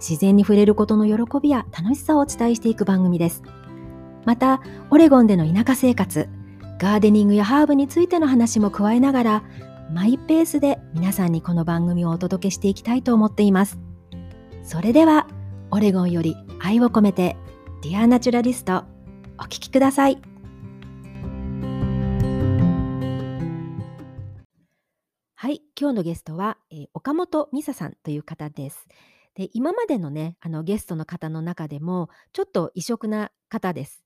自然に触れることの喜びや楽しさをお伝えしていく番組です。また、オレゴンでの田舎生活、ガーデニングやハーブについての話も加えながら、マイペースで皆さんにこの番組をお届けしていきたいと思っています。それでは、オレゴンより愛を込めて、 Dear Naturalist、お聴きください。はい、今日のゲストは、えー、岡本美沙さんという方です。で、今までのね、あのゲストの方の中でも、ちょっと異色な方です。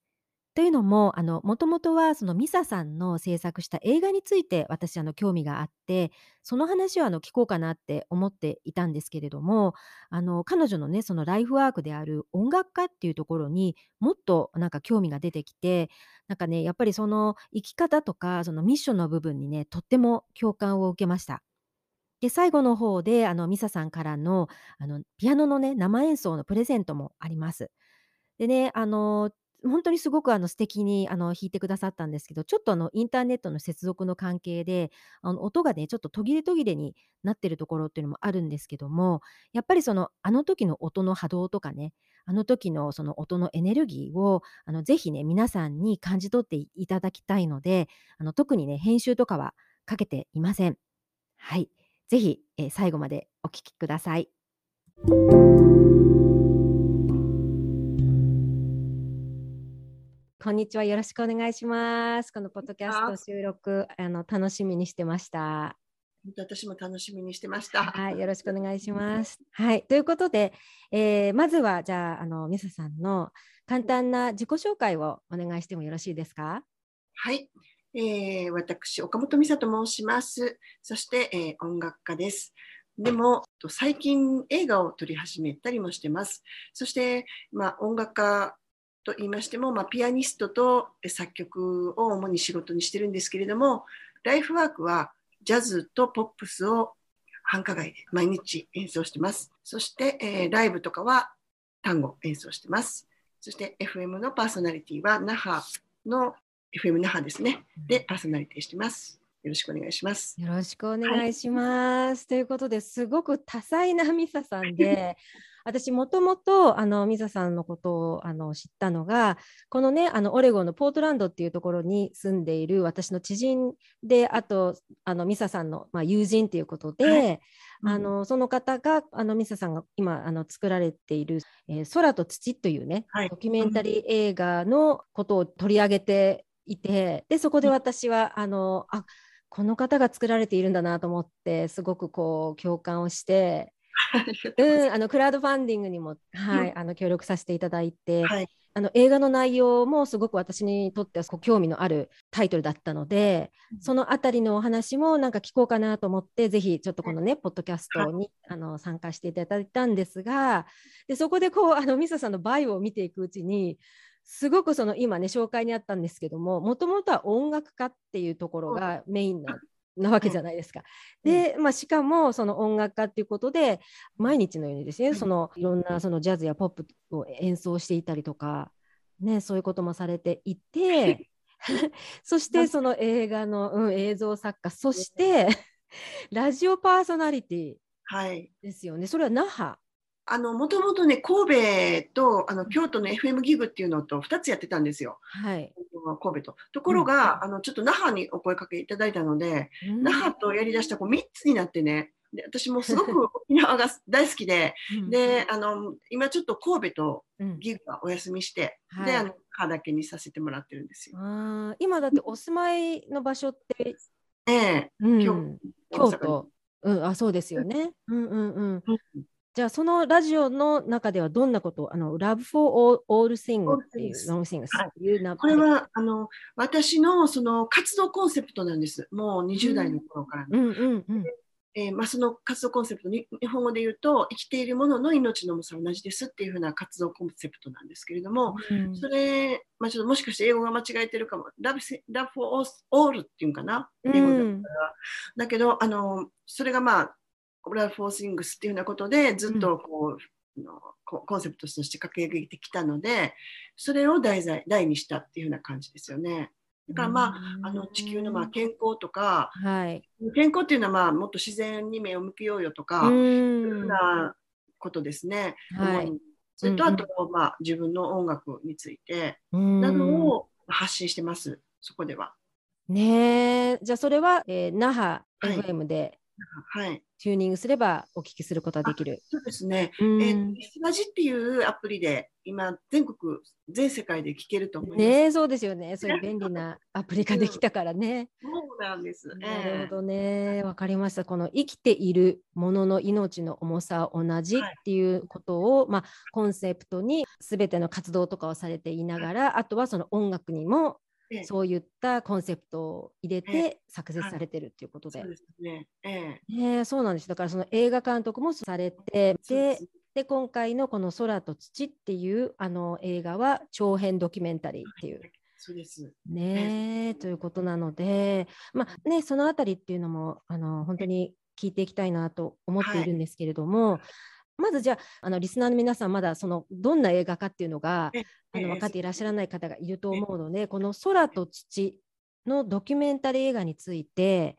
というのも、もともとはそのミサさんの制作した映画について私あの興味があって、その話をあの聞こうかなって思っていたんですけれども、あの彼女のね、そのライフワークである音楽家っていうところにもっとなんか興味が出てきて、なんかね、やっぱりその生き方とかそのミッションの部分にね、とっても共感を受けました。で、最後の方で、あの、ミサさんからの、あの、ピアノのね、生演奏のプレゼントもあります。でね、あの、本当にすごくあの素敵にあの弾いてくださったんですけど、ちょっとあのインターネットの接続の関係で、あの音がね、ちょっと途切れ途切れになってるところっていうのもあるんですけども、やっぱりそのあの時の音の波動とかね、あの時のその音のエネルギーをあのぜひね、皆さんに感じ取っていただきたいので、あの特にね、編集とかはかけていません。はい。ぜひ、えー、最後までお聞きください。こんにちは。よろしくお願いします。このポッドキャスト収録、あの楽しみにしてました。私も楽しみにしてました。はい、よろしくお願いします。はい、ということで、えー、まずはじゃああのミサさんの簡単な自己紹介をお願いしてもよろしいですか？はい、えー、私、岡本美沙と申します。そして、えー、音楽家です。でも、最近映画を撮り始めたりもしてます。そして、まあ、音楽家と言いましても、まあ、ピアニストと作曲を主に仕事にしてるんですけれども、ライフワークはジャズとポップスを繁華街で毎日演奏してます。そして、えー、ライブとかは単語演奏してます。そして FM のパーソナリティは那覇の FM 那覇ですね。で、パーソナリティしてます。よろしくお願いします。よろしくお願いします。はい、ということですごく多彩なミサさんで、私もともとあのミサさんのことをあの知ったのがこのねあのオレゴンのポートランドっていうところに住んでいる私の知人であとあのミサさんの、まあ、友人っていうことで、はいあのその方があのミサさんが今あの作られている「えー、空と土」というね、はい、ドキュメンタリー映画のことを取り上げていてでそこで私はあのあこの方が作られているんだなと思ってすごくこう共感をして うん、あのクラウドファンディングにも、はい、うん、あの協力させていただいて、はい、あの映画の内容もすごく私にとってはこう興味のあるタイトルだったので、うん、そのあたりのお話もなんか聞こうかなと思ってぜひちょっとこのね、ポッドキャストに、あの参加していただいたんですがでそこでこうあのミサさんのバイオを見ていくうちにすごくその今ね紹介にあったんですけどももともとは音楽家っていうところがメインななわけじゃないですか。うん、で、まあ、しかもその音楽家っていうことで毎日のようにですね、うん、そのいろんなそのジャズやポップを演奏していたりとか、ね、そういうこともされていて そしてその映画の、うん、映像作家そしてラジオパーソナリティですよね、はい、それは那覇あの、もともとね、神戸とあの京都の FM ギグっていうのと2つやってたんですよ。はい。神戸と。ところが、うん、あの、ちょっと那覇にお声かけいただいたので、うん、那覇とやりだしたこう3つになってね、で私もすごく 沖縄が大好きで、うん、で、あの、今ちょっと神戸とギグはお休みして、で、あの、歯だけにさせてもらってるんですよ。あ今だってお住まいの場所って、ええ、京都。うん、あ、そうですよね。うんうんうん。じゃあそのラジオの中ではどんなことあの Love for All, Things っていう All Things ってい。う、これはあの私のその活動コンセプトなんです。もう20代の頃からの。えーまあ、その活動コンセプトに日本語で言うと生きているものの命の重さは同じですっていうふうな活動コンセプトなんですけれども、うん。それ、まあ、ちょっともしかして英語が間違えてるかも。Love, Love for All っていうんかな？英語だったら、だけどあのそれがまあ Love for Things っていうふうなことでずっとこう、あのココンセプトとして掲げてきたのでそれを題材題にしたっていうふうな感じですよね。だからまあ、あの地球のまあ健康とか、はい。健康っていうのはまあもっと自然に目を向けようよとか、うそういうふんうなことですね。はい。それとうんうん。あと、まあ、自分の音楽についてうん。などを発信してます、そこでは。ねえ、じゃあそれは、えー那覇はい。FM ではい。チューニングすればお聞きすることができる。そうですね。うんえー、スマジっていうアプリで今全国全世界で聴けると思います。ねえ、そうですよね。そういう便利なアプリができたからね。そうなんです。なるほどね。わかりました。この生きているものの命の重さは同じっていうことを、まあ、コンセプトに全ての活動とかをされていながら、あとはその音楽にもええ。そういったコンセプトを入れえて作成されてるっていうことで。そうなんです。だからその映画監督もされて、です。で今回のこの空と土っていうあの映画は長編ドキュメンタリーっていう。そうです。ねえということなので、まあね、そのあたりっていうのもあの本当に聞いていきたいなと思っているんですけれども、まずじゃああのリスナーの皆さんまだそのどんな映画かっていうのがあの分かっていらっしゃらない方がいると思うので、この空と土のドキュメンタリー映画について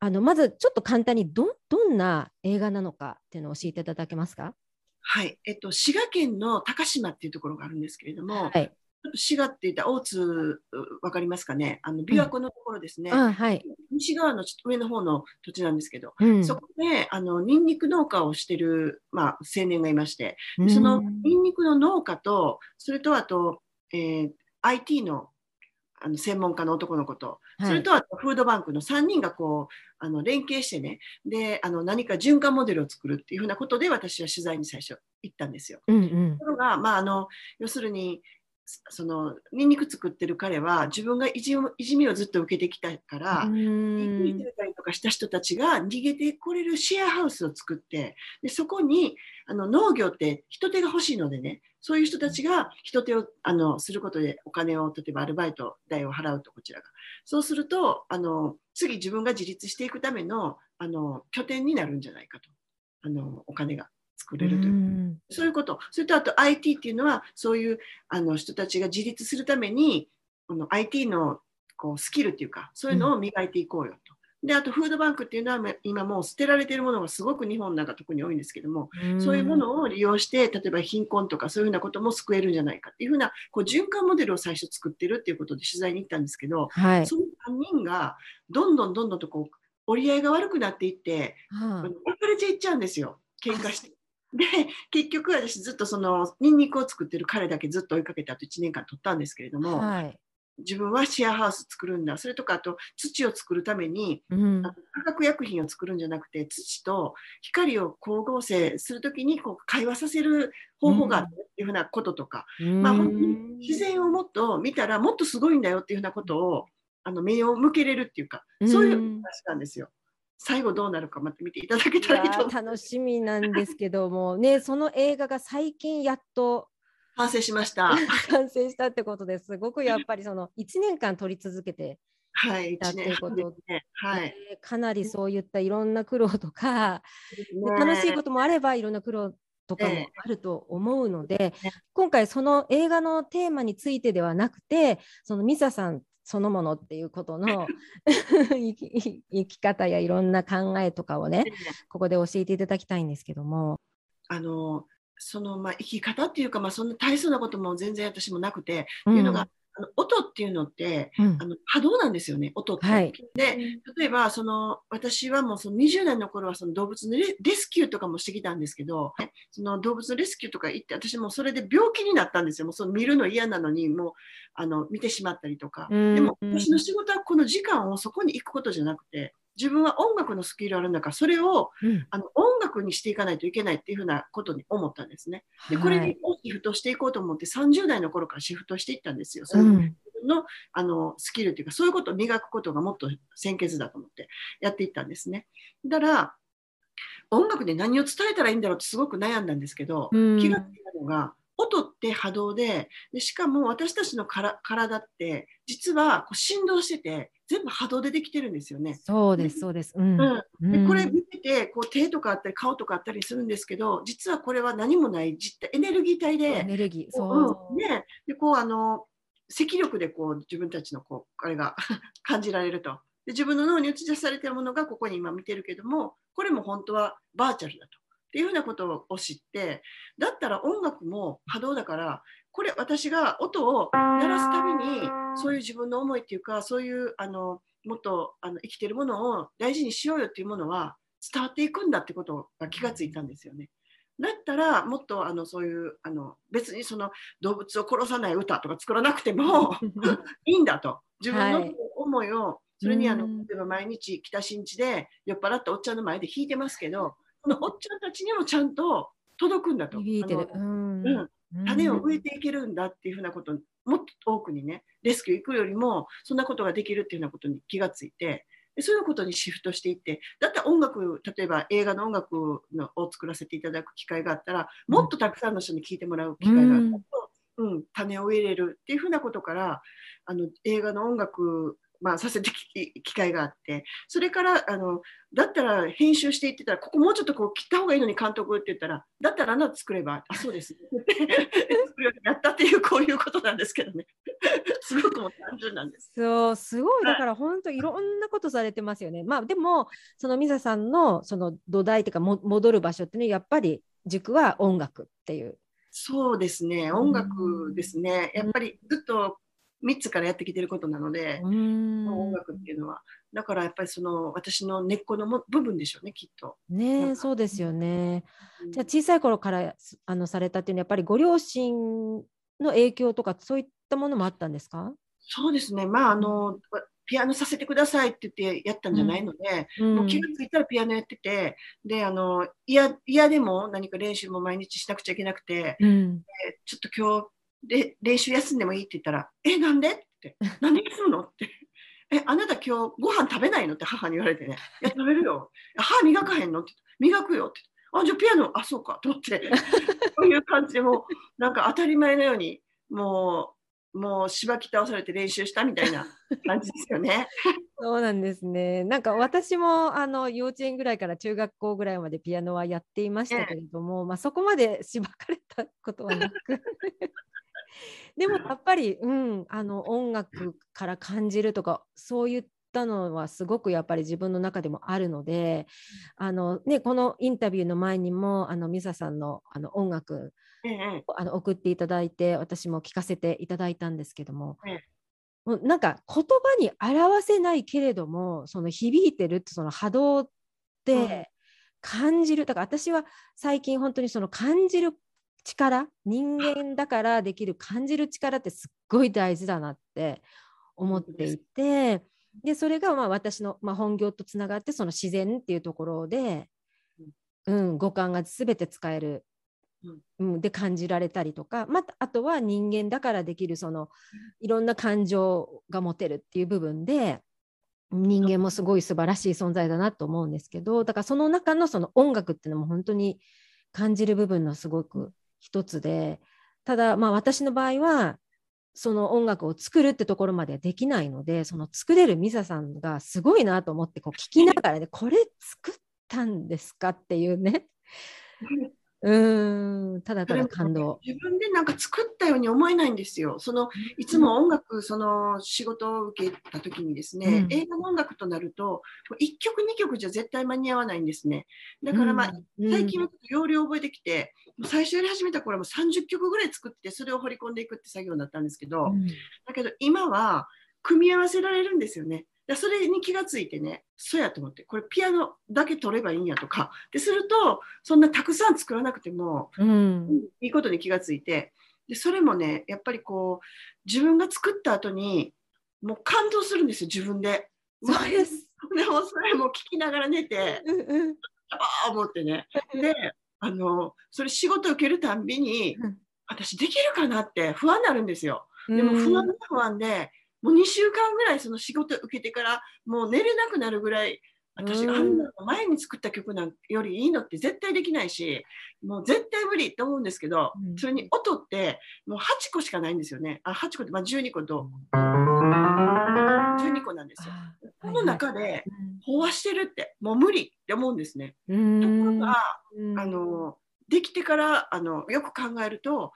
あのまずちょっと簡単にどどんな映画なのかっていうのを教えていただけますか？はい。えっと、滋賀県の高島っていうところがあるんですけれども、はい。滋賀って言ったら大津、わかりますかね？あの、琵琶湖のところですね。あはい。西側のちょっと上の方の土地なんですけど、うんそこで、あの、ニンニク農家をしてる、まあ、青年がいまして、でそのニンニクの農家と、それとあと、えー IT のあの専門家の男の子と、それとあとフードバンクの3人がこうあの連携してねであの何か循環モデルを作るっていうふうなことで私は取材に最初行ったんですよ。うんうんところが、まあ、あの要するにそのニンニク作ってる彼は自分がいじいじめをずっと受けてきたから、う逃げてたりとかした人たちが逃げてこれるシェアハウスを作ってでそこにあの農業って人手が欲しいのでねそういう人たちが人手をあのすることでお金を例えばアルバイト代を払うとこちらがそうするとあの次自分が自立していくためのあの拠点になるんじゃないかとあのお金が作れるという。うんそういうこと。それとあと IT っていうのは、そういうあの人たちが自立するために、この IT のこうスキルっていうか、そういうのを磨いていこうよと。で、あとフードバンクっていうのは、ま今もう捨てられているものがすごく日本なんか特に多いんですけども、そういうものを利用して、例えば貧困とかそういうふうなことも救えるんじゃないかっていうふうな、こう循環モデルを最初作ってるっていうことで取材に行ったんですけど、はい。その3人がどんどんどんどんとこう折り合いが悪くなっていって、はあ別れていっちゃうんですよ喧嘩して。で結局私ずっとそのニンニクを作ってる彼だけずっと追いかけてあと1年間取ったんですけれども、はい。自分はシェアハウス作るんだそれとかあと土を作るためにうん化学薬品を作るんじゃなくて土と光を光合成するときにこう会話させる方法があるっていうふうなこととか、まあ本当に自然をもっと見たらもっとすごいんだよっていうふうなことをあの目を向けれるっていうかそういううん話なんですよ。最後どうなるかまた見ていただけたらいいと思いますいやー楽しみなんですけども ねその映画が最近やっと完成しました。完成したってことですごくやっぱりその1年間撮り続けて、はい、だ1年っていうこと半ですね。はい。えーかなりそういったいろんな苦労とか、で楽しいこともあればいろんな苦労とかもええあると思うので、ね今回その映画のテーマについてではなくてそのミサさんそのものっていうことの 生き方やいろんな考えとかをねここで教えていただきたいんですけども。あのそのまあ生き方っていうか、まあ、そんな大層なことも全然私もなくて、うんっていうのが音っていうのってうんあの波動なんですよね音って。はいで例えばその私はもうその20代の頃はその動物のレレスキューとかもしてきたんですけどその動物のレスキューとか行って私もそれで病気になったんですよもうその見るの嫌なのにもうあの見てしまったりとか。うんでも私の仕事はこの時間をそこに行くことじゃなくて自分は音楽のスキルあるんだからそれをうんあの音楽にしていかないといけないっていうふうなことに思ったんですね。でこれはいにシフトしていこうと思って30代の頃からシフトしていったんですよ。そのうん自分のあのスキルっていうかそういうことを磨くことがもっと先決だと思ってやっていったんですね。だから音楽で何を伝えたらいいんだろうってすごく悩んだんですけど、うん気がついたのが音って波動ででしかも私たちのから体って実はこう振動してて全部波動でできてるんですよね。そうです、そうです。うん。うん、でうんこれ見ててこう手とかあったり顔とかあったりするんですけど実はこれは何もない実体エネルギー体エでネルギー、そう。うんね、でこうあの赤力でこう自分たちのこうあれが 感じられるとで自分の脳に映し出されているものがここに今見てるけどもこれも本当はバーチャルだとっていうふうなことを知ってだったら音楽も波動だからこれ私が音を鳴らすたびにそういう自分の思いっていうかそういうあのもっとあの生きてるものを大事にしようよっていうものは伝わっていくんだってことが気がついたんですよね。だったらもっとあのそういうあの別にその動物を殺さない歌とか作らなくても いいんだと。自分のはい。思いを、それにあのうん。例えば毎日北新地で酔っ払ったおっちゃんの前で弾いてますけどそのおっちゃんたちにもちゃんと届くんだと。響いてる。あうんのうん、種を植えて。ていけるんだっていうふうなことをもっと多くにねレスキュー行くよりもそんなことができるっていうようなことに気がついてでそういうことにシフトしていってだって音楽例えば映画の音楽のを作らせていただく機会があったらもっとたくさんの人に聞いてもらう機会があったと、うん種を植えれるっていうふうなことからあの映画の音楽まあ、させてき機会があって。それからあのだったら編集していってたらここもうちょっとこう切った方がいいのに監督って言ったらだったらあなた作ればあそうですって言って作るようになったっていうこういうことなんですけどね。すごくもう単純なんです。そう、すごい、はい。だから本当いろんなことされてますよね。まあでも、そのミサさんのその土台っていうかも戻る場所ってね、やっぱり塾は音楽っていう。そうですね。音楽ですね。やっぱりずっと3つからやってきてることなので、うん。音楽っていうのは。だからやっぱりその私の根っこのも部分でしょうねきっと。ねそうですよね。うん。じゃあ小さい頃からすあのされたっていうのはやっぱりご両親の影響とかそういったものもあったんですか？そうですね。まああのピアノさせてくださいって言ってやったんじゃないので、うん。もう気がついたらピアノやっててであの嫌嫌でも何か練習も毎日しなくちゃいけなくて、うん、えちょっと今日で練習休んでもいいって言ったら「えなんで?」って「なんで休むの?」って「えあなた今日ご飯食べないの?」って母に言われてね「いや食べるよ」「歯磨かへんの?」って「磨くよ」って「あじゃあピアノあそうか」と思ってそういう感じでもうなんか当たり前のようにもうもうしばき倒されて練習したみたいな感じですよね。そうなんですね。なんか私もあの幼稚園ぐらいから中学校ぐらいまでピアノはやっていましたけれども、まあそこまでしばかれたことはなく。でもやっぱり、うん、あの音楽から感じるとかそういったのはすごくやっぱり自分の中でもあるのであの、ね、このインタビューの前にもあのミサさんのあの音楽ええあの送っていただいて私も聞かせていただいたんですけども、うなんか言葉に表せないけれどもその響いてるってその波動っうん。て感じる、だから私は最近本当にその感じる力人間だからできる感じる力ってすっごい大事だなって思っていてでそれがまあ私の、まあ、本業とつながってその自然っていうところで、うん、五感が全て使える、うん、で感じられたりとか、またあとは人間だからできるそのいろんな感情が持てるっていう部分で人間もすごい素晴らしい存在だなと思うんですけどだからその中のその音楽っていうのも本当に感じる部分のすごく一つでただまあ私の場合はその音楽を作るってところまではできないのでその作れるミサさんがすごいなと思ってこう聞きながらねこれ作ったんですかっていうね。うーんただただ感動。自分でなんか作ったように思えないんですよ。そのいつも音楽、その仕事を受けた時にですね、うん映画の音楽となると、1曲、2曲じゃ絶対間に合わないんですね。だからまあ、うん最近はちょっと要領を覚えてきて、最初やり始めた頃はもう30曲ぐらい作って、それを掘り込んでいくって作業だったんですけど、うんだけど今は組み合わせられるんですよね。だそれに気がついてね、そうやと思って、これピアノだけ取ればいいんやとか、ですると、そんなたくさん作らなくても、うん。いいことに気がついてでそれもねやっぱりこう自分が作った後にもう感動するんですよ自分で。そうです。でもそれも聞きながら寝てうんうん。ああ思ってね。であのそれ仕事受けるたんびにうん。私できるかなって不安になるんですよ。でも不安で不安でもう2週間ぐらいその仕事受けてからもう寝れなくなるぐらい私、あんな前に作った曲なんよりいいのって絶対できないし、もう絶対無理って思うんですけど、うん、それに音ってもう8個しかないんですよね。あ8個って、まあ、12個と、12個なんですよ。この中で飽和してるって、もう無理って思うんですね。ところが、あの、できてからあのよく考えると、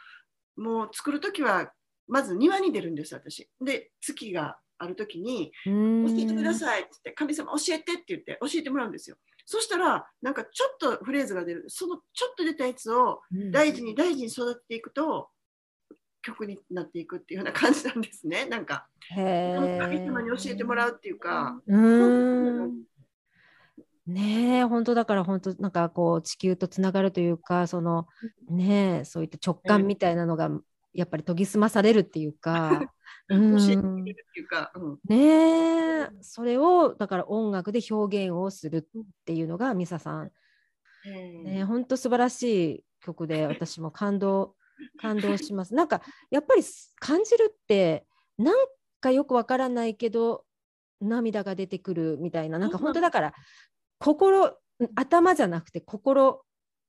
もう作る時はまず庭に出るんです私。で月がある時に「教えてください」ってって「神様教えて」って言って教えてもらうんですよ。そしたらなんかちょっとフレーズが出る。そのちょっと出たやつを大事に大事に育てていくと曲になっていくっていうような感じなんですね。なんか神様に教えてもらうっていうか。うん。ねえ本当だから本当なんかこう地球とつながるというかそのねそういった直感みたいなのがやっぱり研ぎ澄まされるっていうか。うん、教えてくれるっていうか、うん、ねそれをだから音楽で表現をするっていうのがミサさん、ね、本当素晴らしい曲で 私も感動感動します。なんかやっぱり感じるってなんかよくわからないけど涙が出てくるみたいな。なんか本当だから心頭じゃなくて心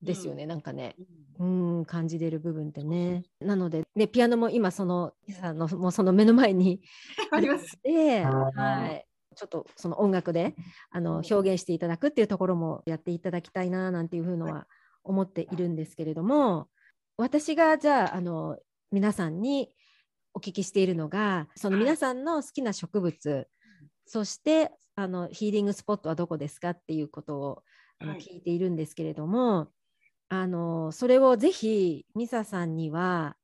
ですよね、うん、なんかね、うん、感じれる部分ってね。なので、ね、ピアノも今そのさのもうその目の前に あります。で、はい、ちょっとその音楽であの表現していただくっていうところもやっていただきたいななんていうふうのは思っているんですけれども、私がじゃああの皆さんにお聞きしているのがその皆さんの好きな植物、そしてあのヒーリングスポットはどこですかっていうことをあの聞いているんですけれども、あのそれをぜひミサさんには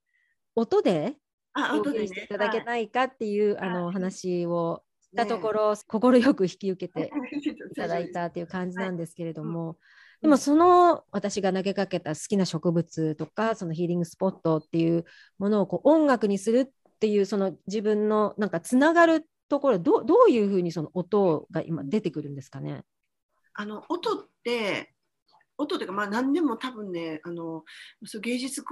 音で表現していただけないかっていう、あの話をしたところ快、く引き受けて いただいたっていう感じなんですけれども、でもその私が投げかけた好きな植物とかそのヒーリングスポットっていうものをこう音楽にするっていうその自分のなんかつながるところどどういうふうにその音が今出てくるんですかね？あの音って音というか、まあ、何でも多分ねあのそう芸術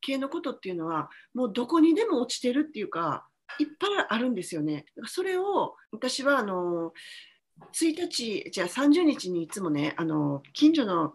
系のことっていうのはもうどこにでも落ちてるっていうかいっぱいあるんですよね。それを私はあの1日じゃあ30日にいつもねあの近所の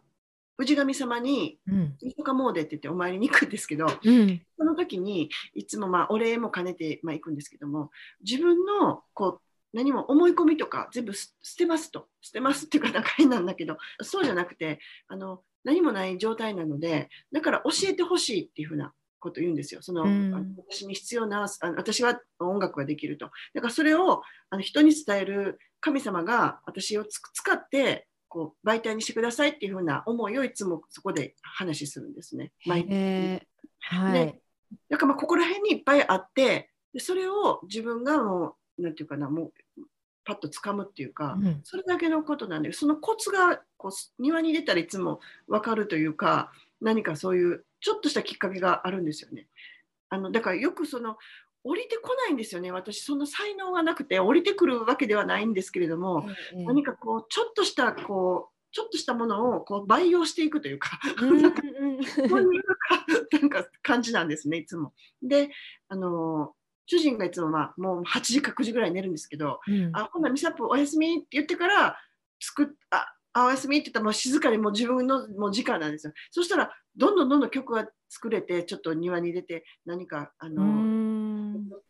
氏神様に「いとか詣」って言ってお参りに行くんですけど、うん、その時にいつもまあお礼も兼ねて、まあ、行くんですけども自分のこう何も思い込みとか全部捨てますと捨てますっていうかなんか変なんだけどそうじゃなくてあの何もない状態なのでだから教えてほしいっていうふうなこと言うんですよ。その、うん、私に必要なあ私は音楽ができると。だからそれをあの人に伝える神様が私を使ってこう媒体にしてくださいっていうふうな思いをいつもそこで話するんですね。毎日。はい、だからまあここら辺にいっぱいあってでそれを自分がもうなんていうかなもうパッと掴むっていうか、うん、それだけのことなんでそのコツがこう庭に出たらいつも分かるというか何かそういうちょっとしたきっかけがあるんですよね。あのだからよくその降りてこないんですよね私その才能がなくて降りてくるわけではないんですけれども、うん、何かこうちょっとしたこうちょっとしたものをこう培養していくというか、うん、なんかそういうなんか感じなんですねいつも。であの主人がいつも、まあ、もう8時か9時ぐらい寝るんですけど、うん、あ、ほな、ミサップおやすみって言ってから、作っ、あ、あおやすみって言ったらもう静かにもう自分のもう時間なんですよ。そしたら、どんどんどんどん曲が作れて、ちょっと庭に出て、何か、あの、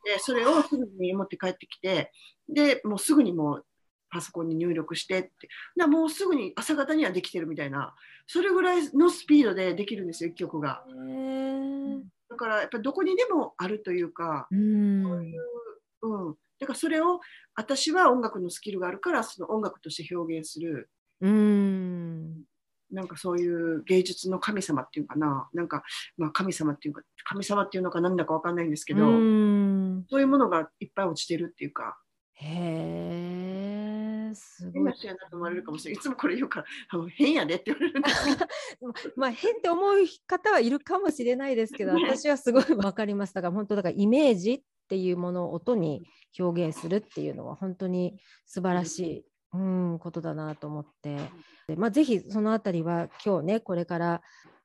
でそれをすぐに持って帰ってきて、で、もうすぐにもうパソコンに入力してって、だもうすぐに朝方にはできてるみたいな、それぐらいのスピードでできるんですよ、1曲が。だからやっぱりどこにでもあるというか、うん、そういう、うん、だからそれを私は音楽のスキルがあるからその音楽として表現する、うん、なんかそういう芸術の神様っていうかな。なんか、まあ、神様っていうか神様っていうのか何だか分かんないんですけど、うん、そういうものがいっぱい落ちてるっていうか。へえ、すごい。変なと思われるかもしれない。いつもこれ言うから、あの変やでって言われるんです まあ変って思う方はいるかもしれないですけど、私はすごい分かります。だから本当だからイメージっていうものを音に表現するっていうのは本当に素晴らしい。うん、ことだなと思って、でまあ、ぜひそのあたりは今日ねこれから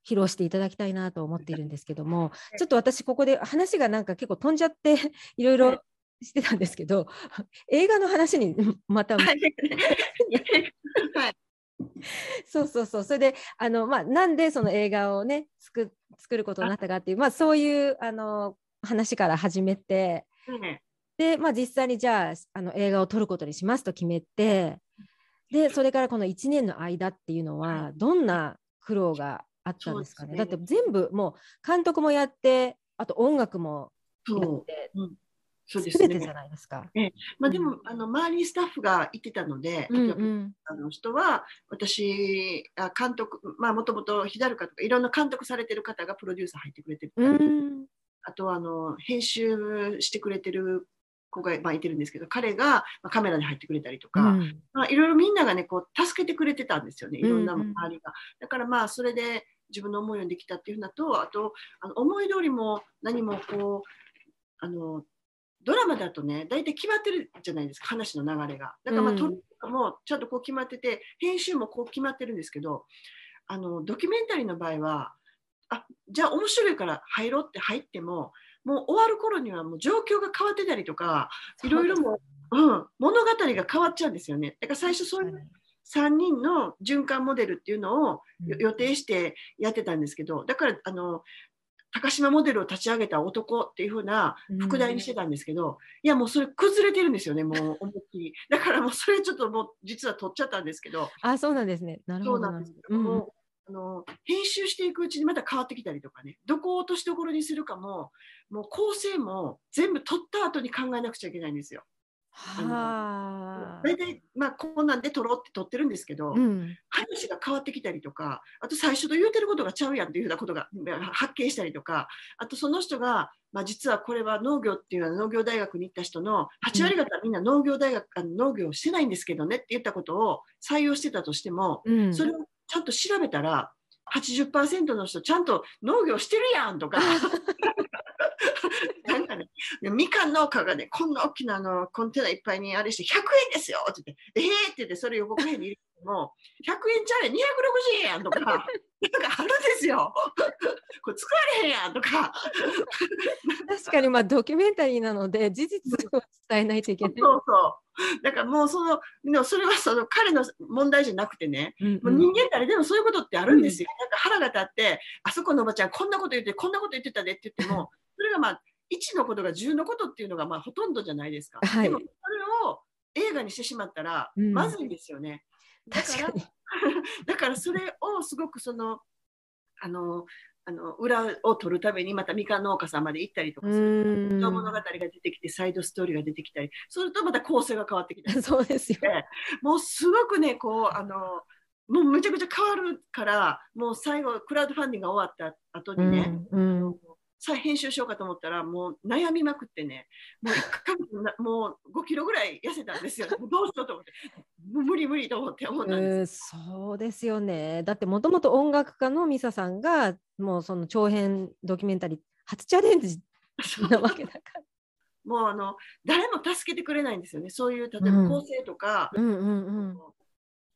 披露していただきたいなと思っているんですけどもちょっと私ここで話がなんか結構飛んじゃって いろいろしてたんですけど映画の話にまた、はい、そうそうそう。それであの、まあ、なんでその映画をね作作ることになったかっていうまあ、そういうあの話から始めて、で、まあ、実際にじゃああの映画を撮ることにしますと決めてでそれからこの1年の間っていうのはどんな苦労があったんですかね、ね、だって全部もう監督もやってあと音楽もやって。そうですね。じゃないですか。えまあ、でも、うん、あの周りにスタッフがいてたので、うんうん、あの人は私あ監督まあもともとヒダルカとかいろんな監督されてる方がプロデューサー入ってくれてる、うん、あとはあの編集してくれてる子が、まあ、いてるんですけど彼が、まあ、カメラに入ってくれたりとか、うん、まあ、いろいろみんながねこう助けてくれてたんですよねいろんな周りが。うんうん、だからまあそれで自分の思いようにできたっていうのとあとあの思い通りも何もこうあのドラマだとね大体決まってるじゃないですか話の流れが。だからまあ、撮るとかもちゃんとこう決まってて編集もこう決まってるんですけどあのドキュメンタリーの場合はあじゃあ面白いから入ろうって入ってももう終わる頃にはもう状況が変わってたりとかいろいろもう、うん、物語が変わっちゃうんですよね。だから最初そういう3人の循環モデルっていうのを予定してやってたんですけどだからあの高島モデルを立ち上げた男っていう風な副題にしてたんですけど、うん、いやもうそれ崩れてるんですよねもう思いっきり。だからもうそれちょっともう実は取っちゃったんですけど。あそうなんですね。なるほどそうなんですけど。も、うん、あの編集していくうちにまた変わってきたりとかねどこを落としどころにするかももう構成も全部取った後に考えなくちゃいけないんですよ。は大体、まあ、こんなんで撮ろうって撮ってるんですけど、うん、話が変わってきたりとかあと最初と言うてることがちゃうやんっていうようなことが発見したりとかあとその人が、まあ、実はこれは農業っていうのは農業大学に行った人の8割方みんな農業大学、あの農業をしてないんですけどねって言ったことを採用してたとしても、うん、それをちゃんと調べたら80%の人ちゃんと農業してるやんとか なんかね、みかん農家がね、こんな大きなあのコンテナいっぱいにあれして100円ですよって言って、えーって言ってそれ横辺に入れても、100円ちゃうやん、260円やんとか、なんかあるんですよ。これ作られへんやんとか。確かにまあドキュメンタリーなので事実を伝えないといけない。そうそう。だからもうその、でもそれはその彼の問題じゃなくてね、うんうん、もう人間誰でもそういうことってあるんですよ。うん、なんか腹が立って、あそこのおばちゃんこんなこと言って、こんなこと言ってたでって言っても、それがまあ1のことが10のことっていうのがまあほとんどじゃないですか。はい、でもそれを映画にしてしまったらまずいんですよね。うん、だから だからそれをすごくそのあのあの裏を取るためにまたみかん農家さんまで行ったりとかする。物語が出てきてサイドストーリーが出てきたりするとまた構成が変わってきたり。そうですよ、もうすごくねこうあのもうめちゃくちゃ変わるからもう最後クラウドファンディングが終わった後にね、うんうん、再編集しようかと思ったらもう悩みまくってねもうもう5キロぐらい痩せたんですよ。どうしようと思って。無理無理と思って思ったんです、えー、そうですよね。だってもともと音楽家のミサさんがもうその長編ドキュメンタリー初チャレンジなわけだから。もうあの誰も助けてくれないんですよね。そういう例えば構成とか、うんうんうん。うん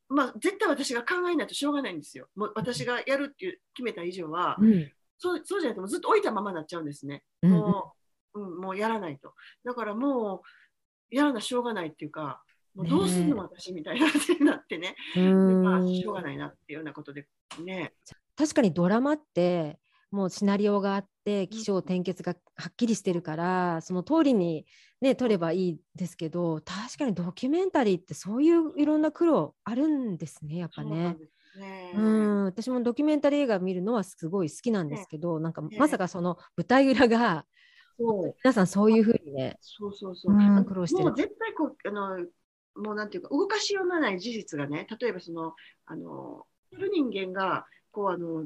まあ、絶対私が考えないとしょうがないんですよ。もう私がやるっていう決めた以上は、うん、そうそうじゃないとずっと置いたままになっちゃうんですね。もう、うん、もうやらないと。だからもう、やらなしょうがないっていうか、もうどうすんの、私みたいな感じになってね、まあ、しょうがないなっていうようなことでね。確かにドラマってもうシナリオがあって起承転結がはっきりしてるから、うん、その通りにね撮ればいいですけど確かにドキュメンタリーってそういういろんな苦労あるんですねやっぱね。ね、うん。私もドキュメンタリー映画見るのはすごい好きなんですけど、ね、なんかまさかその舞台裏が、そう。皆さんそういうふうにねそうそうそう、うん、苦労してる。もう絶対こうあのもうなんていうか動かしようがない事実がね例えばそのあの人間がこうあの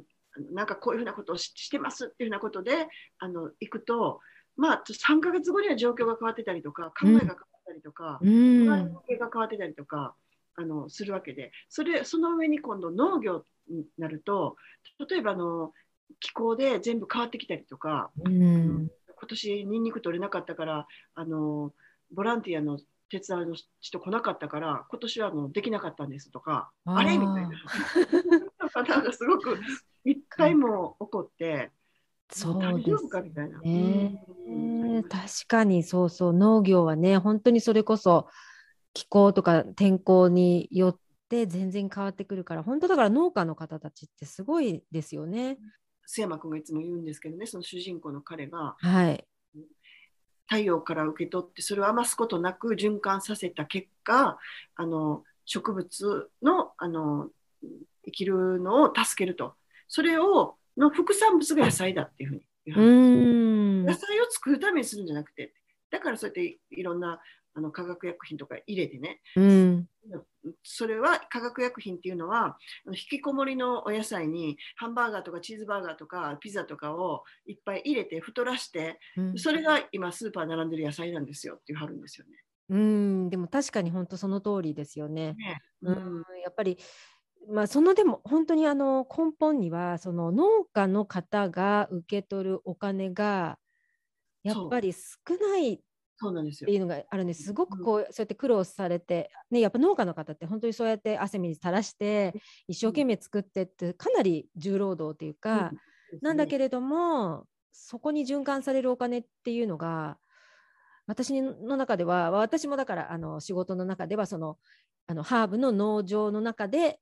なんかこういうふうなことをしてますっていうふうなことであの行くとまあ3か月後には状況が変わってたりとか考えが変わったりとか、うん、が変わってたりとか。あのするわけで。それその上に今度農業になると例えばあの気候で全部変わってきたりとか、うん、今年にんにく取れなかったからあのボランティアの手伝いの人来なかったから今年はあのできなかったんですとかあれみたいな。なんかすごく一回も起こってそうです夫かみたいな。ねうん確かにそうそう農業はね本当にそれこそ気候とか天候によって全然変わってくるから本当だから農家の方たちってすごいですよね。須山君がいつも言うんですけどねその主人公の彼がはい。太陽から受け取ってそれを余すことなく循環させた結果あの植物のあの生きるのを助けるとそれをの副産物が野菜だっていうふうに言う野。菜を作るためにするんじゃなくてだからそうやっていろんなあの化学薬品とか入れてねうん。それは化学薬品っていうのは引きこもりのお野菜にハンバーガーとかチーズバーガーとかピザとかをいっぱい入れて太らしてうんそれが今スーパー並んでる野菜なんですよっていうはるんですよね。うん、でも確かに本当その通りですよね。ねううんん、やっぱり、まあ、そのでも本当にあの根本にはその農家の方が受け取るお金がやっぱり少ないって。いうのがあるんですすごくこうそうやって苦労されて、ね、やっぱ農家の方って本当にそうやって汗水垂らして一生懸命作ってってかなり重労働っていうか、なんだけれどもそこに循環されるお金っていうのが私の中では私もだからあの仕事の中ではそのあのハーブの農場の中で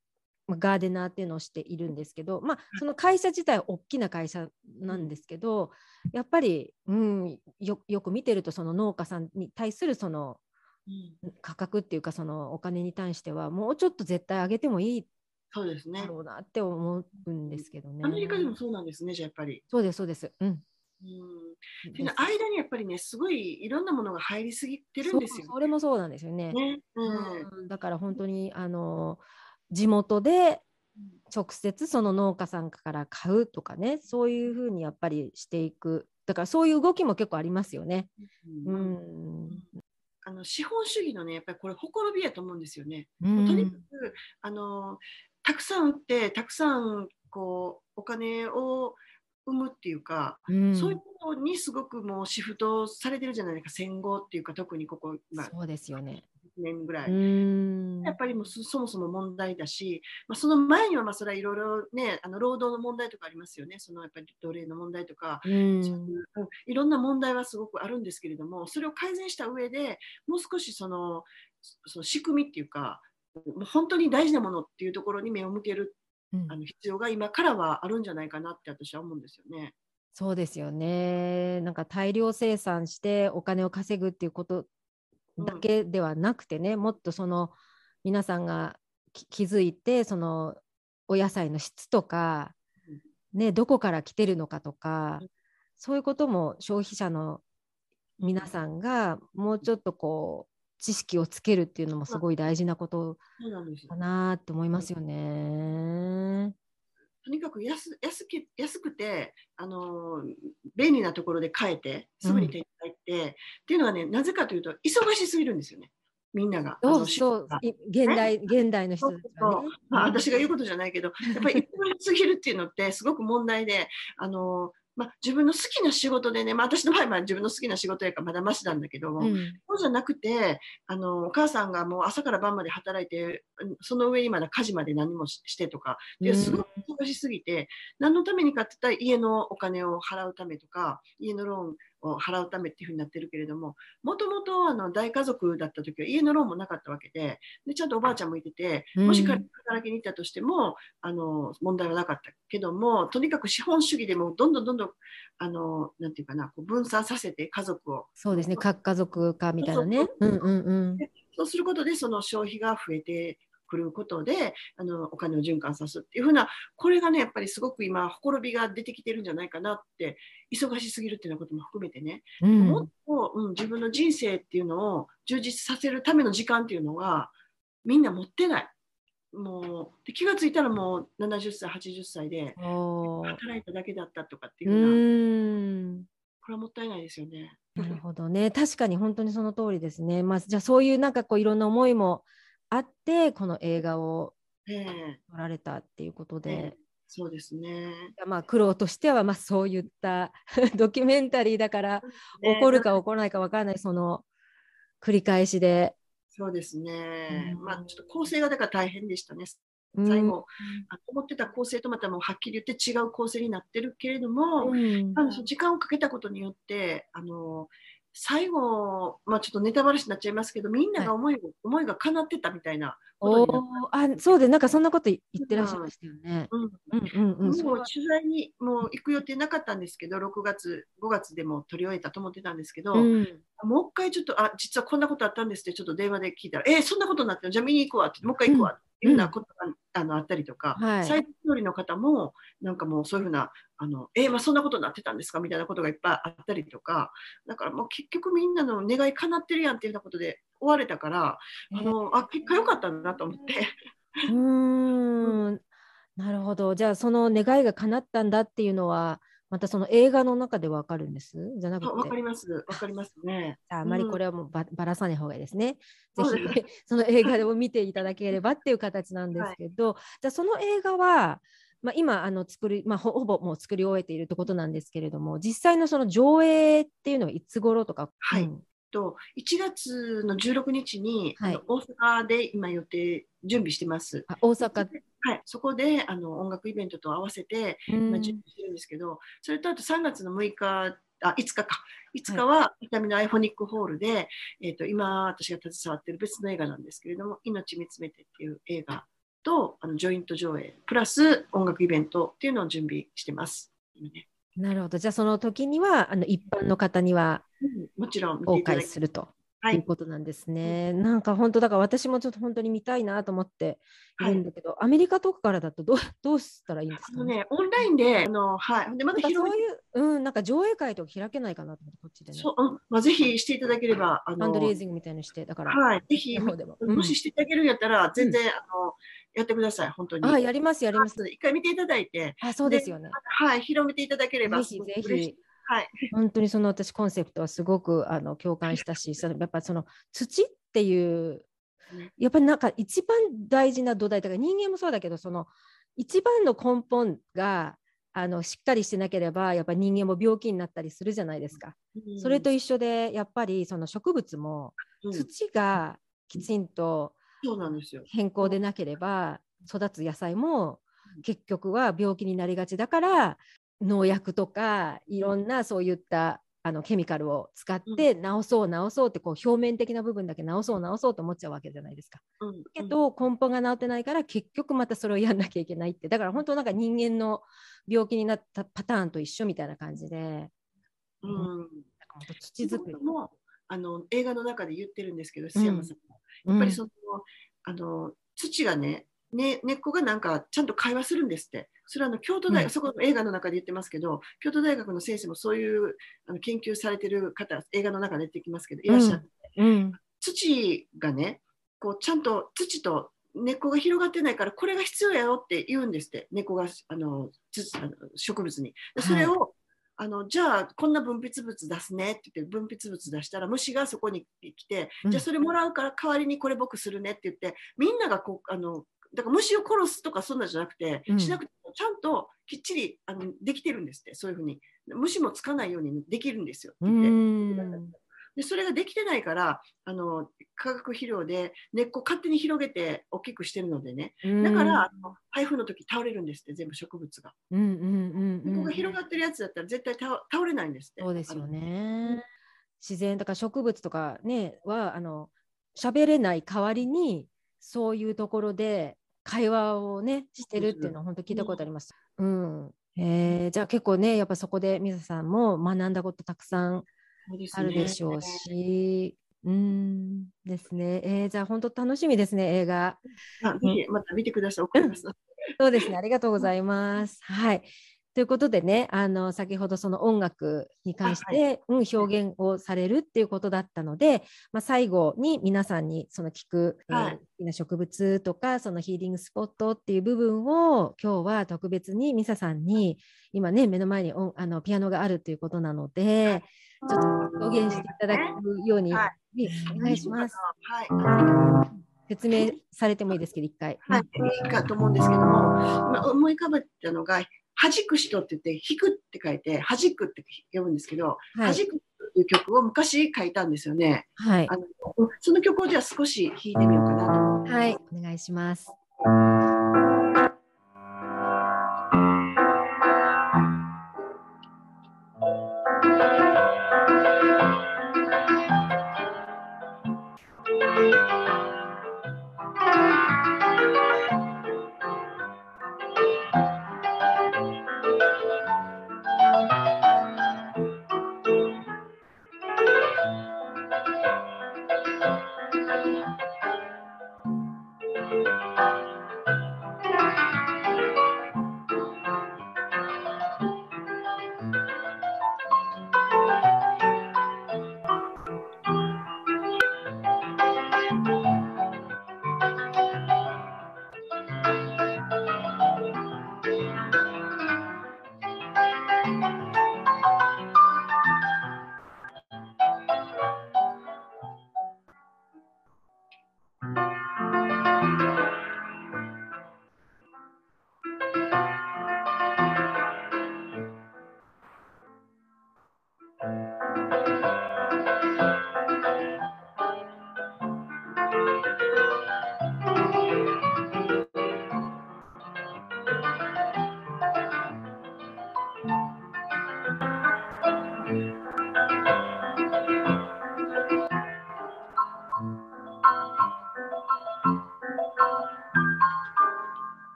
まあガーデナーっていうのをしているんですけど、まあ、その会社自体は大きな会社なんですけどやっぱり、うん、よよく見てるとその農家さんに対するそのうん価格っていうかそのお金に対してはもうちょっと絶対上げてもいいそうですねだ。ろうなって思うんですけどね。アメリカでもそうなんですね、じゃあやっぱり。そうですそうです。うん。うんっていうのは間にやっぱりね、すごいいろんなものが入りすぎてるんですよそうそれもそうなんですよね。ね。うんうんだから本当にあの地元で直接その農家さんから買うとかねそういうふうにやっぱりしていく。だからそういう動きも結構ありますよね。ううん。んあの資本主義のね、やっぱりこれ、ほころびやと思うんですよね。うとにかんくあのたくさん売って、たくさんこうお金を生むっていうか、うん。そういうことにすごくもうシフトされてるじゃないですか、戦後っていうか、特にここ、まあ、そうですよね。1年ぐらい。うんやっぱりもうそそもそも問題だし、まあ、その前にはまあそれはいろいろね、あの労働の問題とかありますよね、そのやっぱり奴隷の問題とか、うんいううんいろんな問題はすごくあるんですけれども、それを改善した上でもう少しそのその仕組みっていうか、もう本当に大事なものっていうところに目を向けるうんあの必要が今からはあるんじゃないかなって私は思うんですよね。そうですよね。なんか大量生産してお金を稼ぐっていうことだけではなくてね、もっとその皆さんがき気づいてそのお野菜の質とか、ね、どこから来てるのかとか、うん。そういうことも消費者の皆さんがもうちょっとこう知識をつけるっていうのもすごい大事なことかなって思いますよね。とにかく安安け安くて、あのー便利なところで買えて、すぐに手に入って、っていうのはね、なぜかというと、忙しすぎるんですよね、みんなが。そうそうい現代現代の人たちね。まあ、私が言うことじゃないけど、やっぱり忙しすぎるっていうのってすごく問題で、あのまあ、自分の好きな仕事でね、まあ、私の場合は自分の好きな仕事やからまだましなんだけども、うん。そうじゃなくてあのお母さんがもう朝から晩まで働いてうんその上にまだ家事まで何もししてとかですごく忙しすぎて、何のためにかって言ったら家のお金を払うためとか家のローンを払うためっていうふうになってるけれどももともとあの大家族だった時は家のローンもなかったわけででちゃんとおばあちゃんもいててうん。もし働きに行ったとしてもあの問題はなかったけどもとにかく資本主義でもどんどんどんどんあのなんていうかなこう分散させて家族を。そうですね、核家族化みたいなね。そうすることでその消費が増えてくることであのお金を循環さすっていうふうなこれがねやっぱりすごく今ほころびが出てきてるんじゃないかなって忙しすぎるっていうようなことも含めてね、うんもっと、うん、自分の人生っていうのを充実させるための時間っていうのがみんな持ってない。もうで気がついたらもう70歳80歳で働いただけだったとかっていううようこれはもったいないですよね。なるほどね。確かに本当にその通りですね。まあ、じゃあそういうなんかこういろんな思いもあって、この映画をええ撮られたっていうことで、えそうですね。まあ苦労としてはまあそういった ドキュメンタリーだから起こるか起こらないかわからないその繰り返しで。そうですね。うんまあちょっと構成がだから大変でしたね。最後、あ思ってた構成とまたもうはっきり言って違う構成になってるけれども、うんあの時間をかけたことによってあの最後、まあ、ちょっとネタバラシになっちゃいますけどみんなが思い,、思いが叶ってたみたいなことあそうでなんかそんなこと言ってらっしゃいましたよね。うんうんうんうん。もう取材にもう行く予定なかったんですけど6月5月でも取り終えたと思ってたんですけど、うんもう一回ちょっとあ実はこんなことあったんですってちょっと電話で聞いたらえーそんなことになってるじゃあ見に行くわってもう一回行くわっていうようなことが、あのあったりとか、はい。サイト料理の方もなんかもうそういうふうなあのえーまあ、そんなことになってたんですか？みたいなことがいっぱいあったりとかだからもう結局みんなの願い叶ってるやんっていうようなことで終われたからあのあ結果良かったんだなと思って。うーん。なるほど。じゃあその願いが叶ったんだっていうのはまたその映画の中でわかるんです？じゃなくて。あわかります。わかりますね。ああまりこれはもうばばらさない方がいいですね。ぜひ その映画を見ていただければっていう形なんですけど、じゃあその映画は、まあ、今あの作り、まあ、ほほぼもう作り終えているってことなんですけれども実際のその上映っていうのはいつ頃とか、はい。うん。と1月の16日に、はい。大阪で今予定準備してます。あ大阪、はい、そこであの音楽イベントと合わせてうん。今準備してるんですけど、それとあと3月の6日あ5日か。5日は痛みのアイフォニックホールで、えー、と今私が携わっている別の映画なんですけれども「命見つめて」っていう映画とあのジョイント上映プラス音楽イベントっていうのを準備してます。今ね。なるほど。じゃあその時にはあの一般の方にはうん。もちろん見て公いただき開すると。はいいうことなんですね。なんか本当だから私もちょっと本当に見たいなと思っているんだけど、アメリカとかからだとどうどうしたらいいんですか？ね。オンラインで、あのはい、でまた広めそういう、うん、なんか上映会とか開けないかなと思ってこっちでね。そう、うんまあ、ぜひしていただければ、あファのンドレイジングみたいにして、だから、はい、ぜひ、も。うんもししていただけるんやったら、全然、あのやってください、本当に。あ、やりますやります。一回見ていただいて、あ、そうですよね。はい、広めていただければ、ぜひぜひ。はい、本当にその私コンセプトはすごくあの共感したし、そのやっぱその土っていうねやっぱりなんか一番大事な土台だから人間もそうだけどその一番の根本があのしっかりしてなければやっぱり人間も病気になったりするじゃないですか。うんそれと一緒でやっぱりその植物もうん土がきちんとそうなんですよ。健康でなければ育つ野菜も結局は病気になりがちだから農薬とかいろんなそういったあのケミカルを使って治そう治そうってこう表面的な部分だけ治そう治そうと思っちゃうわけじゃないですか。うんけど根本が治ってないから結局またそれをやんなきゃいけないってだから本当なんか人間の病気になったパターンと一緒みたいな感じで。うん。うんなんか土作り。もあの映画の中で言ってるんですけど、須山さんもやっぱりその、あの土がねね根っこがなんかちゃんと会話するんですって。それはあの京都大学、うん。そこの映画の中で言ってますけど、京都大学の先生もそういうあの研究されてる方、映画の中で出てきますけど、いらっしゃって、うん。土がね、こうちゃんと土と根っこが広がってないから、これが必要やよって言うんですって、根っこがあの土あの植物に。でそれを、あのじゃあこんな分泌物出すねって言って分泌物出したら虫がそこに来て、うん。じゃあそれもらうから代わりにこれ僕するねって言ってみんながこうあのだから虫を殺すとかそんなんじゃなくて、うんしなくてもちゃんときっちりあのできてるんですってそういうふうに虫もつかないようにできるんですよってう言って。んでそれができてないからあの化学肥料で根っこ勝手に広げて大きくしてるのでねだから、あの台風の時倒れるんですって全部植物が。うんうんうんうん根っこが広がってるやつだったら絶対倒倒れないんですって。そうですよね。自然だから植物とかねはあの喋れない代わりにそういうところで会話をねしてるっていうのは本当聞いたことあります。うん。えー、じゃあ結構ねやっぱそこで水さんも学んだことたくさんあるでしょうし、うんですね。えー、じゃあ本当楽しみですね映画。あぜひまた見てください。送ります。そうですね、ありがとうございます。はい。ということでね、あの先ほどその音楽に関して、うん、表現をされるっていうことだったので、まあ、最後に皆さんにその聞く、えーはい。好きな植物とかそのヒーリングスポットっていう部分を今日は特別にミサさんに今ね目の前に音あのピアノがあるということなので、ちょっと表現していただくように、はお願いします。はい。あ説明されてもいいですけど、一回。はい、いいかと思うんですけども、今思い浮かべたのが、弾く人って言って、弾くって書いて、弾くって呼ぶんですけど、はい。弾くっていう曲を昔書いたんですよね。はいあ。のその曲をじゃあ少し弾いてみようかなと。はい、お願いします。「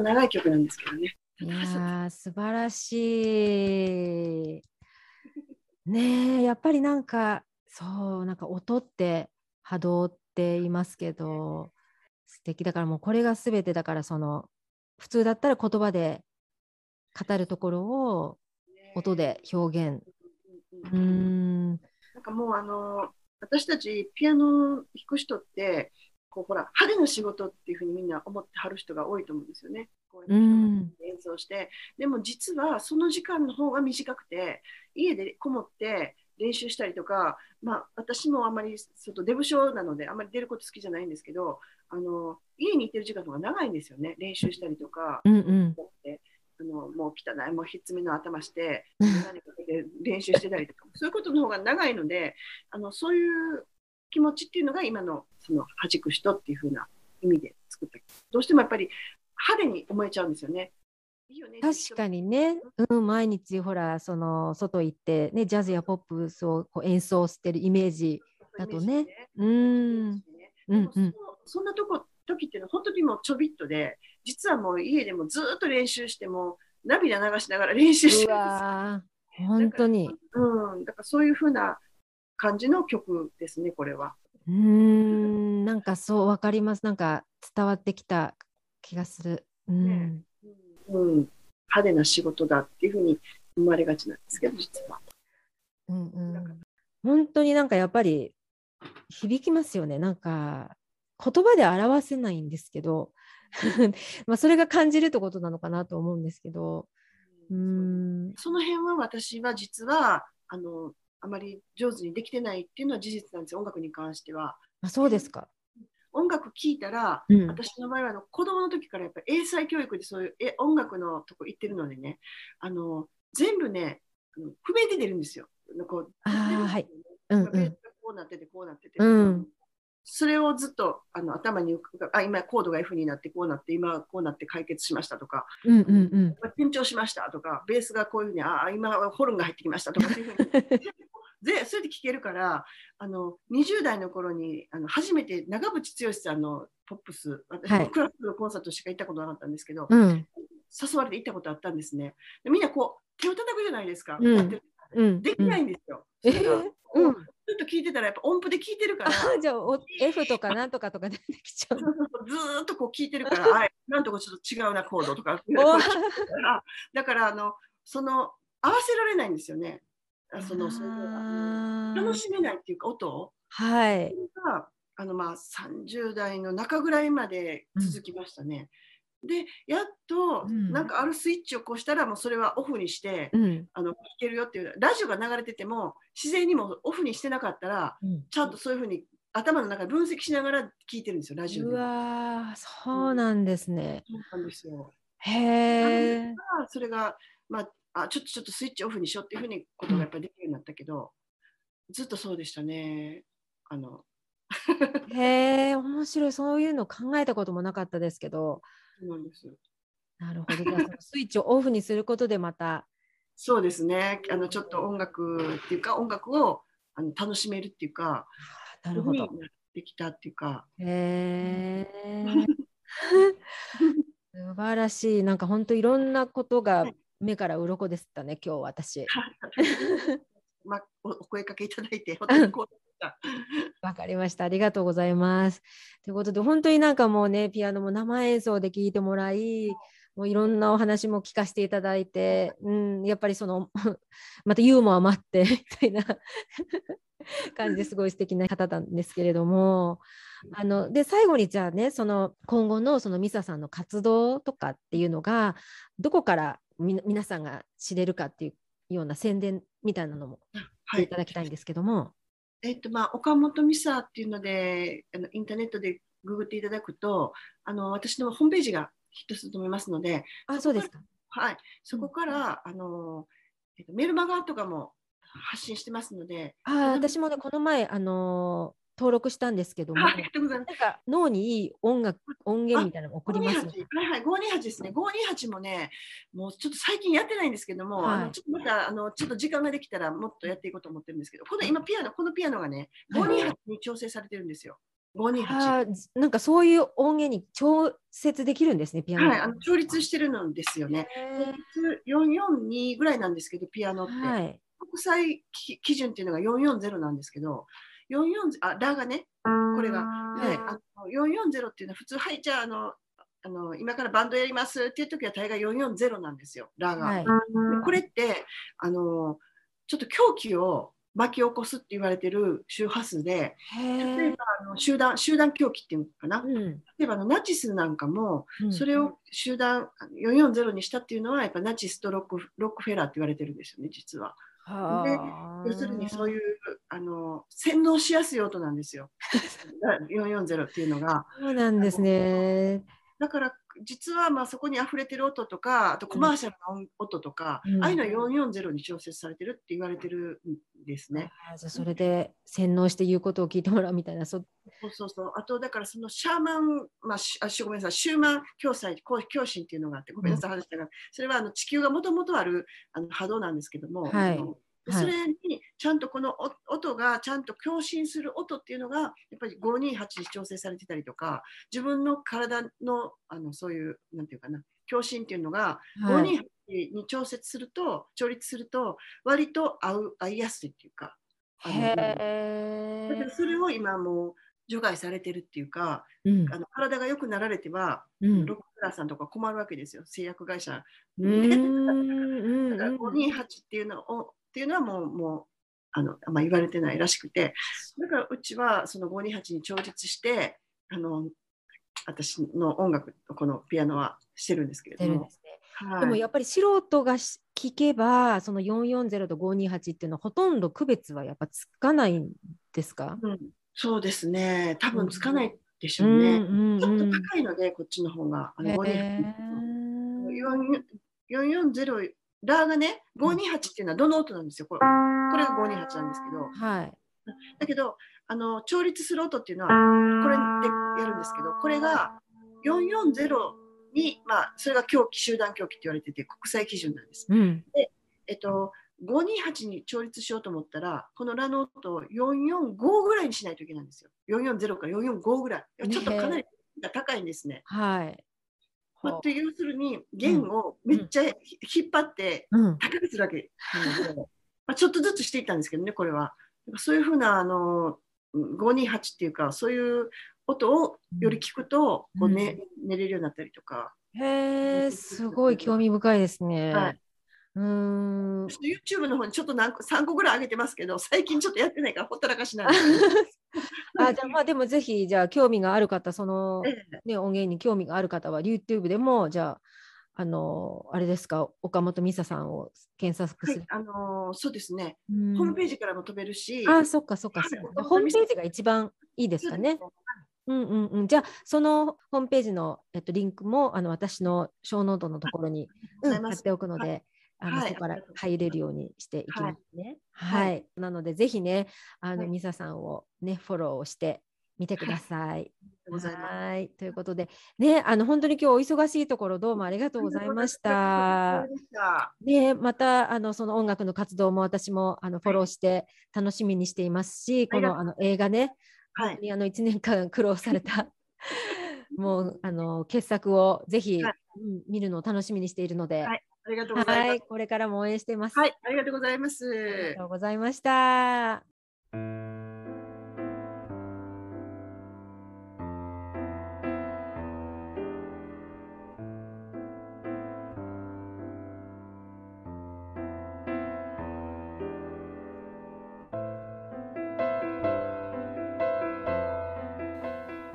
と長い曲なんですけどね。いやー素晴らしい。ねえやっぱりなんかそうなんか音って波動って言いますけど素敵だからもうこれが全てだからその普通だったら言葉で語るところを音で表現。うーんなんかもうあの私たちピアノ弾く人ってこうほら派手な仕事っていうふうにみんな思ってはる人が多いと思うんですよね。こううん演奏してでも実はその時間の方が短くて家でこもって練習したりとか、まあ、私もあんまり外デブ症なのであんまり出ること好きじゃないんですけどあの家にいてる時間の方が長いんですよね練習したりとか。うんうんあのもう汚いもうひっつみの頭して何かけて練習してたりとかそういうことの方が長いのであのそういう気持ちっていうのが今のその弾く人っていう風な意味で作った。どうしてもやっぱり派手に思えちゃうんですよね。いいよね。確かにね、うん、毎日ほらその外行って、ね、ジャズやポップスをこう演奏してるイメージだとね。うーんうんうん。でもそそんなとこ時っていうのは本当にもうちょびっとで実はもう家でもずっと練習しても涙流しながら練習してうるんですよ。本当に。うん、だからそういうふうな感じの曲ですね、これは。うーんなんかそうわかります。なんか伝わってきた気がする。うん。ね。うん、派手な仕事だっていうふうに思われがちなんですけど、実は。うんうん、本当になんかやっぱり響きますよね。なんか言葉で表せないんですけど。まあそれが感じるってことなのかなと思うんですけど。うーん。その辺は私は実はあのあまり上手にできてないっていうのは事実なんですよ、音楽に関しては。あそうですか。音楽聴いたら、うん。私の場合はあの子供の時からやっぱり英才教育でそういうえ音楽のとこ行ってるのでね、あの全部ね、あの譜面で出るんですよ。こうあーはい。うんうん。うんこうなってて、こうなってて、うん。それをずっとあの頭に浮かあ今コードが F になってこうなって今こうなって解決しましたとかうんうんうん。緊張しましたとかベースがこういうふうにあ今ホルンが入ってきましたとかっていうふうに でそれで聞けるからあの20代の頃にあの初めて長渕剛さんのポップス私はい。もクラスのコンサートしか行ったことなかったんですけど、うん。誘われて行ったことあったんですね。でみんなこう手を叩くじゃないですか、うん。うん。できないんですよ、うん。ずっと聞いてたらやっぱ音符で聞いてるから。あじゃあお F とかなんとかとか出てきちゃう。そうそうそう。ずーっとこう聞いてるから、はい、なんとかちょっと違うなコードとか。だからあのその合わせられないんですよね。あそのその楽しめないっていうか音？をはいがあのまあ30代の中ぐらいまで続きましたね。でやっとうんなんかあるスイッチをこうしたらもうそれはオフにして、うんあの聞けるよっていうラジオが流れてても自然にもオフにしてなかったらうんちゃんとそういうふうに頭の中で分析しながら聞いてるんですよラジオで。うわーそうなんですね。そうなんですよ。へえ。あそれが、まあ、あちょっとちょっとスイッチオフにしようっていうふうにことがやっぱりできるようになったけど、ずっとそうでしたね。あの へえ、面白い。そういうの考えたこともなかったですけど、そうなんですなるほど。じゃあそのスイッチをオフにすることでまた、そうですねあのちょっと音楽っていうか音楽をあの楽しめるっていうかなるほど。そういうふうになってきたっていうかへえ。素晴らしい。なんか本当いろんなことが目から鱗でしたね、今日私。まあ、おお声かけいただいて 本当に。わかりました。ありがとうございます。ということで、本当になんかもうね、ピアノも生演奏で聴いてもらい、もういろんなお話も聞かせていただいて、うん、やっぱりその、またユーモアもあって、みたいな感じですごい素敵な方なんですけれども、あの、で、最後にじゃあね、その今後のそのミサさんの活動とかっていうのが、どこからみ皆さんが知れるかっていうような宣伝みたいなのもしてい。はいただきたいんですけども、えっとまあ、岡本美沙っていうのであのインターネットでググっていただくとあの私のホームページがヒットすると思いますので、あ、そうですか。はい、そこから、あのえっと、メルマガとかも発信してますので、あー私もね、この前、あのー登録したんですけども、あありがとうございます。なんか脳にいい音楽、音源みたいなの送りますよ。528はいはい、528ですね。528もね、もうちょっと最近やってないんですけども、はいあのちょっとまたあのちょっと時間ができたらもっとやっていこうと思ってるんですけど、この今ピアノ、このピアノがね、528に調整されてるんですよ。528。あーなんかそういう音源に調節できるんですね、ピアノ。はい、あの調律してるんですよね。へ442ぐらいなんですけど、ピアノって。ーはい。国際き基準っていうのが440なんですけど、44あラがね、これが。で、あの440っていうのは普通、はい、じゃああのあの、今からバンドやりますっていう時は大概440なんですよ、ラが。はい。でこれってあの、ちょっと狂気を巻き起こすって言われてる周波数で、例えばあの集団集団狂気っていうのかな、うん例えばあのナチスなんかも、うんそれを集団440にしたっていうのは、やっぱナチスとロックロックフェラーって言われてるんですよね、実は。はー要するにそういうあの洗脳しやすい音なんですよ。440っていうのが。そうなんですね。だから実はまあそこに溢れてる音とか、あとコマーシャルな音音とか、うんああいうのは440に調節されてるって言われてるんですね。あーじゃあそれで洗脳して言うことを聞いてもらうみたいな。そそうそうそう。あとだからそのシャーマン、まあ、しあしごめんなさい、シューマン共済、共共振っていうのがあって、ごめんなさい、話したが、それはあの地球がもともとあるあの波動なんですけども、はい。それにちゃんとこのお音がちゃんと共振する音っていうのがやっぱり528に調整されてたりとか自分の体のあのそういうなんていうかな共振っていうのがはい。528に調節すると調律すると割と合う合いやすいっていうかあのへだ。それを今もう除外されてるっていうかうん。あの体が良くなられては、うん。ロッククラーさんとか困るわけですよ。製薬会社。うーん。だから528っていうのをっていうのはもうもうあの、まあ、言われてないらしくて。だからうちはその528に調律してあの私の音楽このピアノはしてるんですけれども。で。すね。はい。でもやっぱり素人がし聞けば、その440と528っていうのはほとんど区別はやっぱつかないんですか？うんそうですね多分つかないでしうょうね。んうんちょっとうん高いので、こっちの方が。あのへ528ー440ラーがね、528っていうのはどの音なんですよ。これこれが528なんですけど、はい。だけど、あの調律する音っていうのは、これでやるんですけど、これが440に、まあ、それが狂気、集団狂気って言われてて、国際基準なんです。うん。えっと、528に調律しようと思ったら、このラの音を445ぐらいにしないといけないんですよ。440から445ぐらい。ちょっとかなり高いんですね。はい。まあ、と要するに弦をめっちゃひ引っ張ってうん。高くするわけなので、まあ、ちょっとずつしていったんですけどねこれは。そういうふうなあの528っていうかそういう音をより聞くと、こうね寝れるようになったりとか。へえ、すごい興味深いですね。はいうーん。YouTube の方にちょっと何個3個ぐらい上げてますけど最近ちょっとやってないからほったらかしなんです あ、じゃあまあでもぜひじゃあ興味がある方、そのええね音源に興味がある方は YouTube でもじゃああのあれですか岡本美沙さんを検索する。はいあのーそうですね、うんホームページからも飛べるし、あ、そっかそっか。はいそうかホームページが一番いいですかね。うんうんうん。じゃあそのホームページのえっとリンクもあの私のショーノートのところに貼っておくので。あのはい。そこから入れるようにしていきますね。は、はい。い。なのでぜひね、あの、はい。ミサさんをねフォローをしてみてください。はい。ということで、ね、あの本当に今日お忙しいところどうもありがとうございました。ね、またあのその音楽の活動も私もあのフォローして楽しみにしていますし、このあの映画ね、はい。あの1年間 苦労された もうあの傑作をぜひ、はい。うん見るのを楽しみにしているので、はいありがとうございます。はい、これからも応援しています。はい、ありがとうございまありすが。とうございました。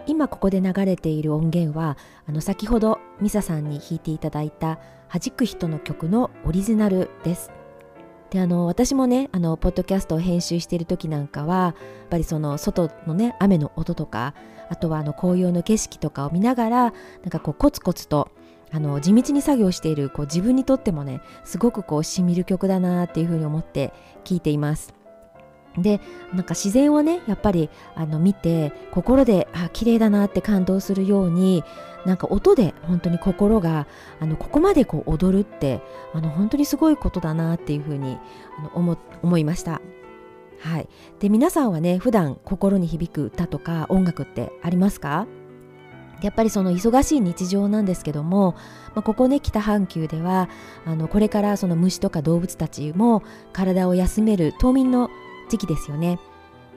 今ここで流れている音源はあの先ほどミサさんに弾いていただいた「弾く人」の曲のオリジナルです。であの私もねあのポッドキャストを編集している時なんかはやっぱりその外のね雨の音とかあとはあの紅葉の景色とかを見ながらなんかこうコツコツとあの地道に作業しているこう自分にとってもねすごくこうしみる曲だなっていうふうに思って聴いています。でなんか自然をねやっぱりあの見て心であ綺麗だなって感動するようになんか音で本当に心があのここまでこう踊るってあの本当にすごいことだなっていうふうにあの思思いました。はい、で皆さんはね普段心に響く歌とか音楽ってありますか？やっぱりその忙しい日常なんですけども、まあ、ここね北半球ではあのこれからその虫とか動物たちも体を休める冬眠の時期ですよね。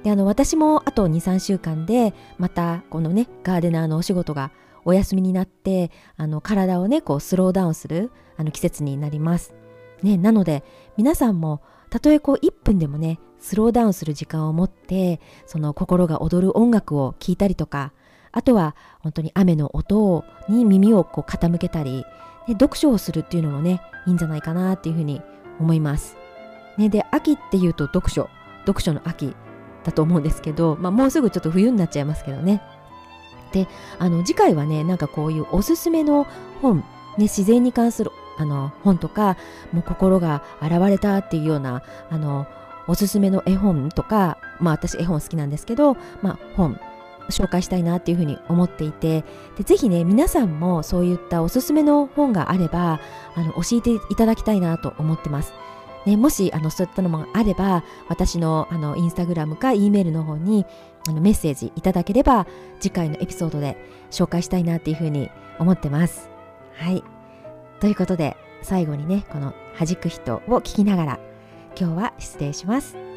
であの私もあと23週間でまたこのねガーデナーのお仕事がお休みになってあの体をねこうスローダウンするあの季節になります。ね、なので皆さんもたとえこう1分でもねスローダウンする時間を持ってその心が躍る音楽を聴いたりとかあとは本当に雨の音に耳をこう傾けたり、読書をするっていうのもねいいんじゃないかなっていうふうに思います。ね、で秋っていうと読書読書の秋だと思うんですけど、まあ、もうすぐちょっと冬になっちゃいますけどね。であの次回はねなんかこういうおすすめの本、ね、自然に関するあの本とかもう心が現れたっていうようなあのおすすめの絵本とかまあ私絵本好きなんですけど、まあ、本紹介したいなっていうふうに思っていてでぜひね皆さんもそういったおすすめの本があればあの教えていただきたいなと思ってます。ね、もしあのそういったのもあれば私のあのインスタグラムか E メールの方にあのメッセージいただければ次回のエピソードで紹介したいなっていうふうに思ってます。はい。ということで最後にねこの弾く人を聞きながら今日は失礼します。